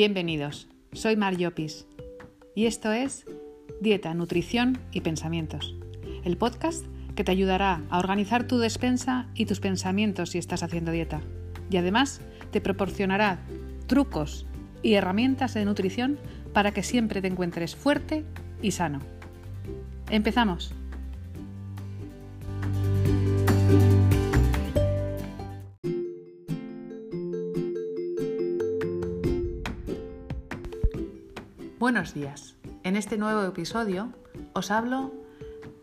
Bienvenidos, soy Mar Llopis y esto es Dieta, Nutrición y Pensamientos, el podcast que te ayudará a organizar tu despensa y tus pensamientos si estás haciendo dieta. Y además te proporcionará trucos y herramientas de nutrición para que siempre te encuentres fuerte y sano. Empezamos. Buenos días. En este nuevo episodio os hablo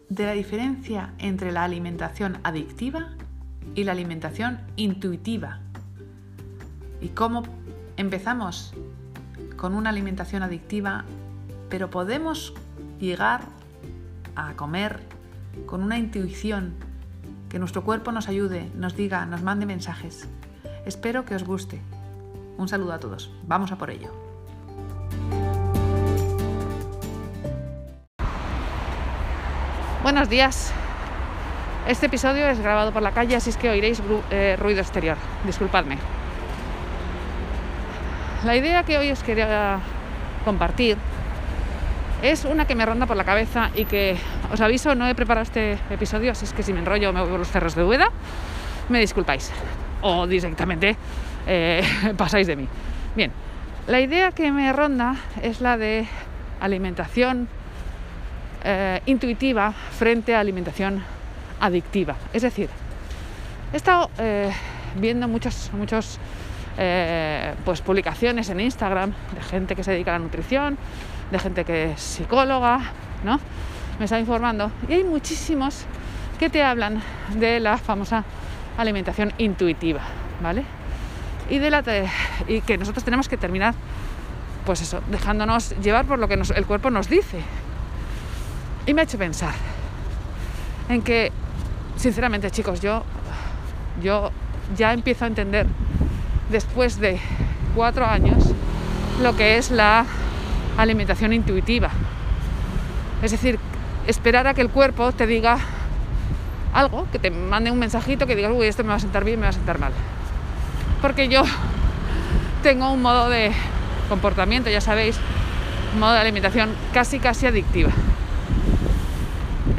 de la diferencia entre la alimentación adictiva y la alimentación intuitiva. Y cómo empezamos con una alimentación adictiva, pero podemos llegar a comer con una intuición que nuestro cuerpo nos ayude, nos diga, nos mande mensajes. Espero que os guste. Un saludo a todos. Vamos a por ello. Buenos días. Este episodio es grabado por la calle, así es que oiréis eh, ruido exterior. Disculpadme. La idea que hoy os quería compartir es una que me ronda por la cabeza y que os aviso, no he preparado este episodio, así es que si me enrollo me voy por los cerros de Ueda, me disculpáis. O directamente eh, pasáis de mí. Bien, la idea que me ronda es la de alimentación eh, intuitiva frente a alimentación adictiva. Es decir, he estado eh, viendo muchas muchos, eh, pues, publicaciones en Instagram de gente que se dedica a la nutrición, de gente que es psicóloga, ¿no? Me está informando. Y hay muchísimos que te hablan de la famosa alimentación intuitiva, ¿vale? Y, de la y que nosotros tenemos que terminar, pues eso, dejándonos llevar por lo que el cuerpo nos dice, y me ha hecho pensar en que, sinceramente chicos, yo, yo ya empiezo a entender después de cuatro años lo que es la alimentación intuitiva. Es decir, esperar a que el cuerpo te diga algo, que te mande un mensajito que diga, uy, esto me va a sentar bien, me va a sentar mal. Porque yo tengo un modo de comportamiento, ya sabéis, un modo de alimentación casi, casi adictiva.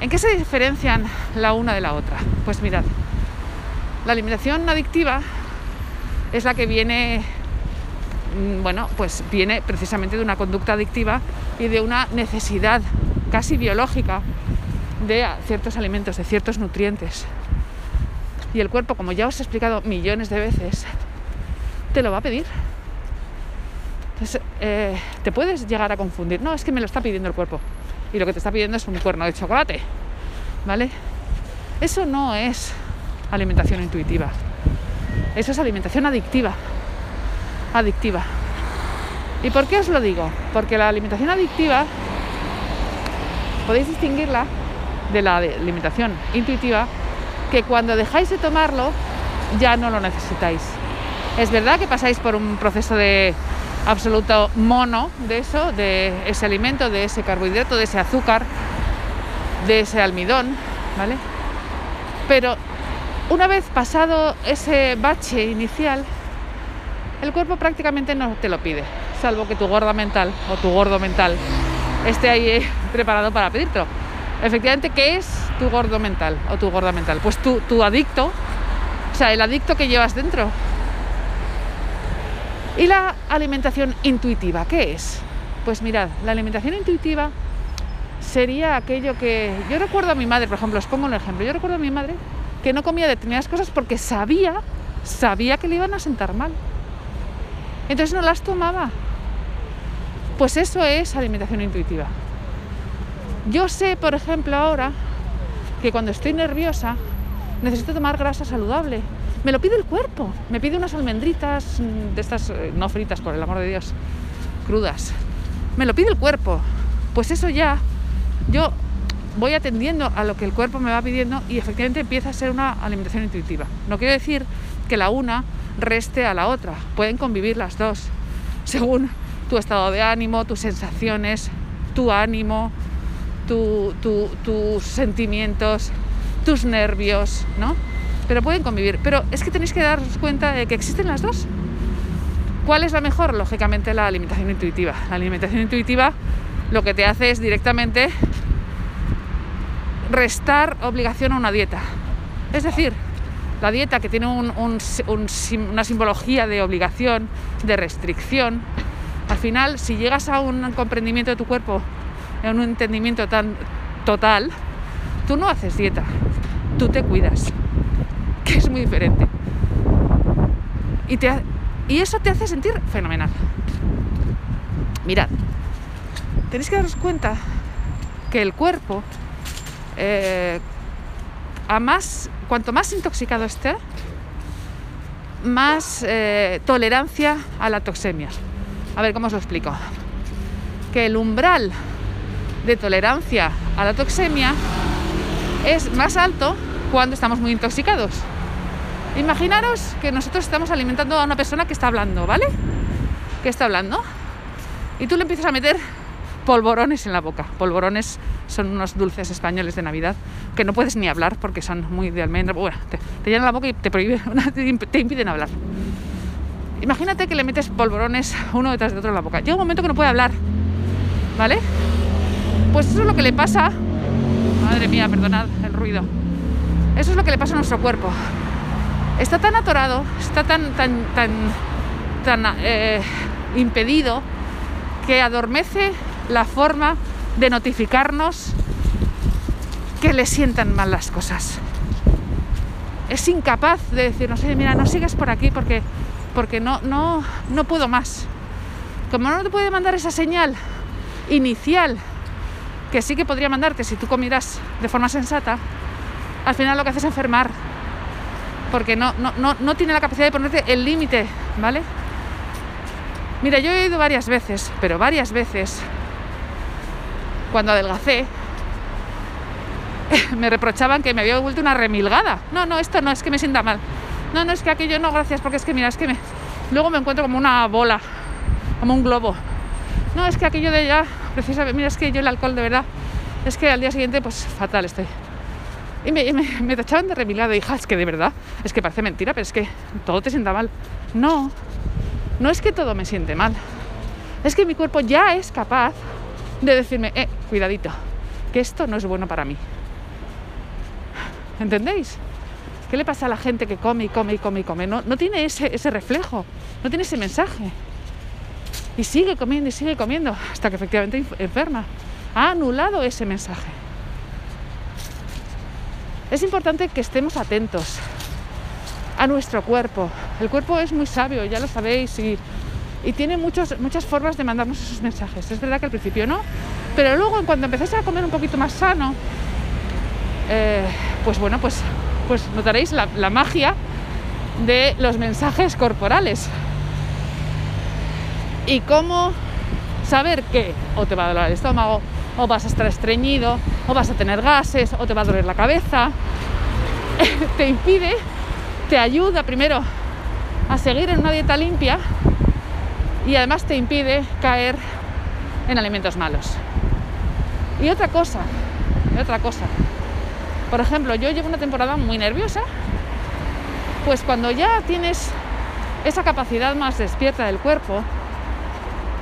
¿En qué se diferencian la una de la otra? Pues mirad, la alimentación adictiva es la que viene, mm, bueno, pues viene precisamente de una conducta adictiva y de una necesidad casi biológica de ciertos alimentos, de ciertos nutrientes. Y el cuerpo, como ya os he explicado millones de veces, te lo va a pedir. Entonces, eh, te puedes llegar a confundir. No, es que me lo está pidiendo el cuerpo y lo que te está pidiendo es un cuerno de chocolate, ¿vale? Eso no es alimentación intuitiva, eso es alimentación adictiva, adictiva. ¿Y por qué os lo digo? Porque la alimentación adictiva podéis distinguirla de la alimentación intuitiva que cuando dejáis de tomarlo ya no lo necesitáis. Es verdad que pasáis por un proceso de absoluto mono de eso, de ese alimento, de ese carbohidrato, de ese azúcar, de ese almidón, ¿vale? Pero una vez pasado ese bache inicial, el cuerpo prácticamente no te lo pide, salvo que tu gorda mental o tu gordo mental esté ahí eh, preparado para pedírtelo. Efectivamente, ¿qué es tu gordo mental o tu gorda mental? Pues tu, tu adicto, o sea, el adicto que llevas dentro, ¿Y la alimentación intuitiva qué es? Pues mirad, la alimentación intuitiva sería aquello que yo recuerdo a mi madre, por ejemplo, os pongo un ejemplo, yo recuerdo a mi madre que no comía determinadas cosas porque sabía, sabía que le iban a sentar mal. Entonces no las tomaba. Pues eso es alimentación intuitiva. Yo sé, por ejemplo, ahora que cuando estoy nerviosa necesito tomar grasa saludable me lo pide el cuerpo. Me pide unas almendritas mm, de estas, eh, no fritas, por el amor de Dios, crudas. Me lo pide el cuerpo. Pues eso ya, yo voy atendiendo a lo que el cuerpo me va pidiendo y efectivamente empieza a ser una alimentación intuitiva. No quiero decir que la una reste a la otra. Pueden convivir las dos, según tu estado de ánimo, tus sensaciones, tu ánimo, tus sentimientos, tus nervios, ¿no? Pero pueden convivir. Pero es que tenéis que daros cuenta de que existen las dos. ¿Cuál es la mejor? Lógicamente la alimentación intuitiva. La alimentación intuitiva lo que te hace es directamente restar obligación a una dieta. Es decir, la dieta que tiene una simbología de obligación, de restricción, al final, si llegas a un comprendimiento de tu cuerpo, a un entendimiento tan total, tú no haces dieta, tú te cuidas, que es muy diferente. Y, y eso te hace sentir fenomenal. Mirad, tenéis que daros cuenta que el cuerpo, eh, a más, cuanto más intoxicado esté, más eh, tolerancia a la toxemia. A ver, ¿cómo os lo explico? Que el umbral de tolerancia a la toxemia es más alto cuando estamos muy intoxicados. Imaginaros que nosotros estamos alimentando a una persona que está hablando, ¿vale? Que está hablando. Y tú le empiezas a meter polvorones en la boca. Polvorones son unos dulces españoles de Navidad que no puedes ni hablar porque son muy de almendra. Bueno, te, llenan la boca y te, prohíben, te impiden hablar. Imagínate que le metes polvorones uno detrás de otro en la boca. Llega un momento que no puede hablar, ¿vale? Pues eso es lo que le pasa. Madre mía, perdonad el ruido. Eso es lo que le pasa a nuestro cuerpo. Está tan atorado, está tan, tan, tan, tan eh, impedido que adormece la forma de notificarnos que le sientan mal las cosas. Es incapaz de decirnos, oye, mira, no sigas por aquí porque porque no, no, no puedo más. Como no te puede mandar esa señal inicial que sí que podría mandarte si tú comieras de forma sensata, al final lo que haces es enfermar. Porque no, no, no, no tiene la capacidad de ponerte el límite, ¿vale? Mira, yo he ido varias veces, pero varias veces, cuando adelgacé, me reprochaban que me había vuelto una remilgada. No, no, esto no, es que me sienta mal. No, no, es que aquello no, gracias, porque es que mira, es que me... Luego me encuentro como una bola, como un globo. No, es que aquello de ya, precisamente, mira, es que yo el alcohol de verdad, es que al día siguiente, pues fatal estoy. Y me, me, tachaban de remilada, hija, es que de verdad, es que parece mentira, pero es que todo te sienta mal. No, no es que todo me siente mal. Es que mi cuerpo ya es capaz de decirme, eh, cuidadito, que esto no es bueno para mí. ¿Entendéis? ¿Qué le pasa a la gente que come y come y come y come? No, no tiene ese, ese reflejo, no tiene ese mensaje. Y sigue comiendo y sigue comiendo hasta que efectivamente enferma. Ha anulado ese mensaje. Es importante que estemos atentos a nuestro cuerpo. El cuerpo es muy sabio, ya lo sabéis, y, tiene muchos, muchas formas de mandarnos esos mensajes. Es verdad que al principio no, pero luego en cuanto empecéis a comer un poquito más sano, eh, pues bueno, pues pues notaréis la, magia de los mensajes corporales. Y cómo saber que o te va a doler el estómago, o vas a estar estreñido, o vas a tener gases, o te va a doler la cabeza, te impide, te ayuda primero a seguir en una dieta limpia y además te impide caer en alimentos malos. Y otra cosa, y otra cosa, por ejemplo, yo llevo una temporada muy nerviosa, pues cuando ya tienes esa capacidad más despierta del cuerpo,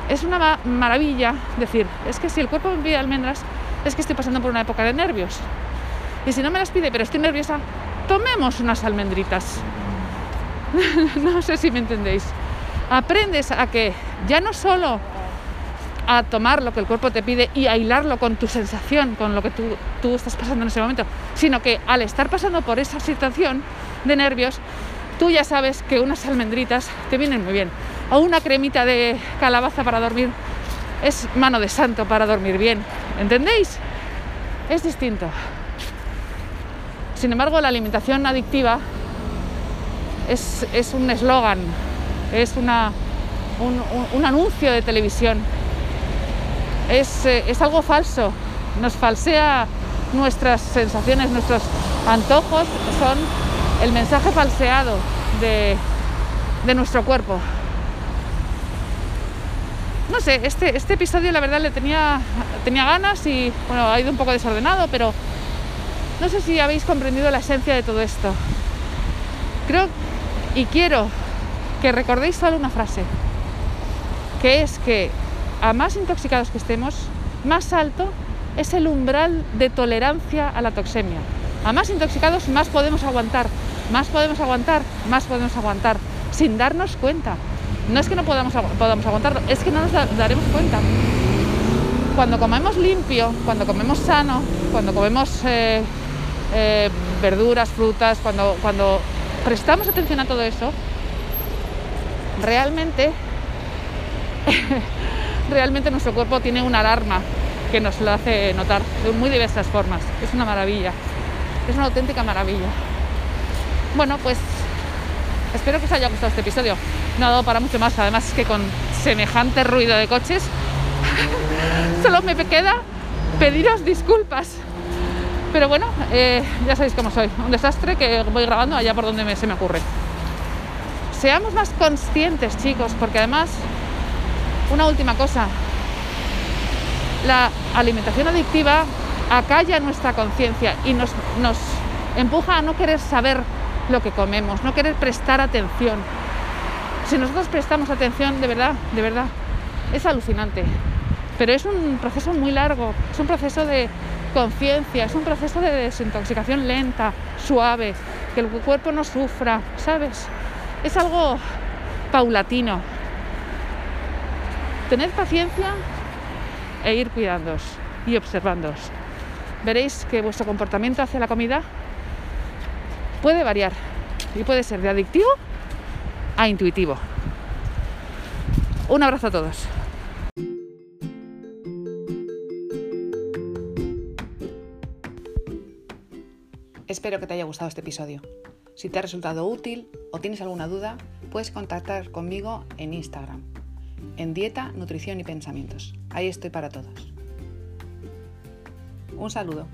es una maravilla decir, es que si el cuerpo me pide almendras, es que estoy pasando por una época de nervios. Y si no me las pide, pero estoy nerviosa, tomemos unas almendritas. no sé si me entendéis. Aprendes a que ya no solo a tomar lo que el cuerpo te pide y a hilarlo con tu sensación, con lo que tú, tú estás pasando en ese momento, sino que al estar pasando por esa situación de nervios, tú ya sabes que unas almendritas te vienen muy bien. O una cremita de calabaza para dormir es mano de santo para dormir bien. ¿Entendéis? Es distinto. Sin embargo, la alimentación adictiva es, un eslogan, es una, un anuncio de televisión eh, es, algo falso, nos falsea nuestras sensaciones, nuestros antojos son el mensaje falseado de, nuestro cuerpo. No sé, este, este episodio la verdad le tenía, tenía ganas y bueno, ha ido un poco desordenado, pero no sé si habéis comprendido la esencia de todo esto. Creo y quiero que recordéis solo una frase. que es que a más intoxicados que estemos, más alto es el umbral de tolerancia a la toxemia. A más intoxicados, más podemos aguantar, más podemos aguantar, más podemos aguantar, sin darnos cuenta. No es que no podamos, podamos aguantarlo, es que no nos daremos cuenta. Cuando comemos limpio, cuando comemos sano, cuando comemos eh, eh, verduras, frutas, cuando, cuando prestamos atención a todo eso, realmente, realmente nuestro cuerpo tiene una alarma que nos lo hace notar de muy diversas formas. Es una maravilla, es una auténtica maravilla. Bueno, pues espero que os haya gustado este episodio. No ha dado para mucho más, además es que con semejante ruido de coches, solo me queda pediros disculpas. Pero bueno, eh, ya sabéis cómo soy, un desastre que voy grabando allá por donde se me ocurre. Seamos más conscientes, chicos, porque además, una última cosa, la alimentación adictiva acalla nuestra conciencia y nos, nos empuja a no querer saber lo que comemos, no querer prestar atención. Si nosotros prestamos atención, de verdad, de verdad, es alucinante. Pero es un proceso muy largo, es un proceso de conciencia, es un proceso de desintoxicación lenta, suave, que el cuerpo no sufra, ¿sabes? Es algo paulatino. Tened paciencia e ir cuidándoos y observándoos. Veréis que vuestro comportamiento hacia la comida puede variar y puede ser de adictivo a intuitivo. Un abrazo a todos. Espero que te haya gustado este episodio. Si te ha resultado útil o tienes alguna duda, puedes contactar conmigo en Instagram, en Dieta, Nutrición y Pensamientos. Ahí estoy para todos. Un saludo.